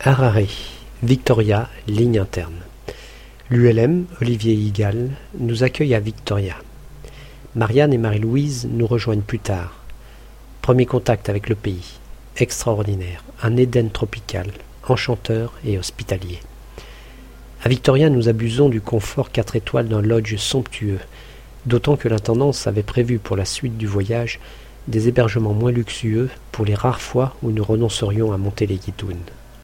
Harare, Victoria, ligne interne. L'ULM, Olivier Higal, nous accueille à Victoria. Marianne et Marie-Louise nous rejoignent plus tard. Premier contact avec le pays. Extraordinaire. Un Éden tropical, enchanteur et hospitalier. À Victoria, nous abusons du confort quatre étoiles d'un lodge somptueux, d'autant que l'intendance avait prévu pour la suite du voyage des hébergements moins luxueux pour les rares fois où nous renoncerions à monter les.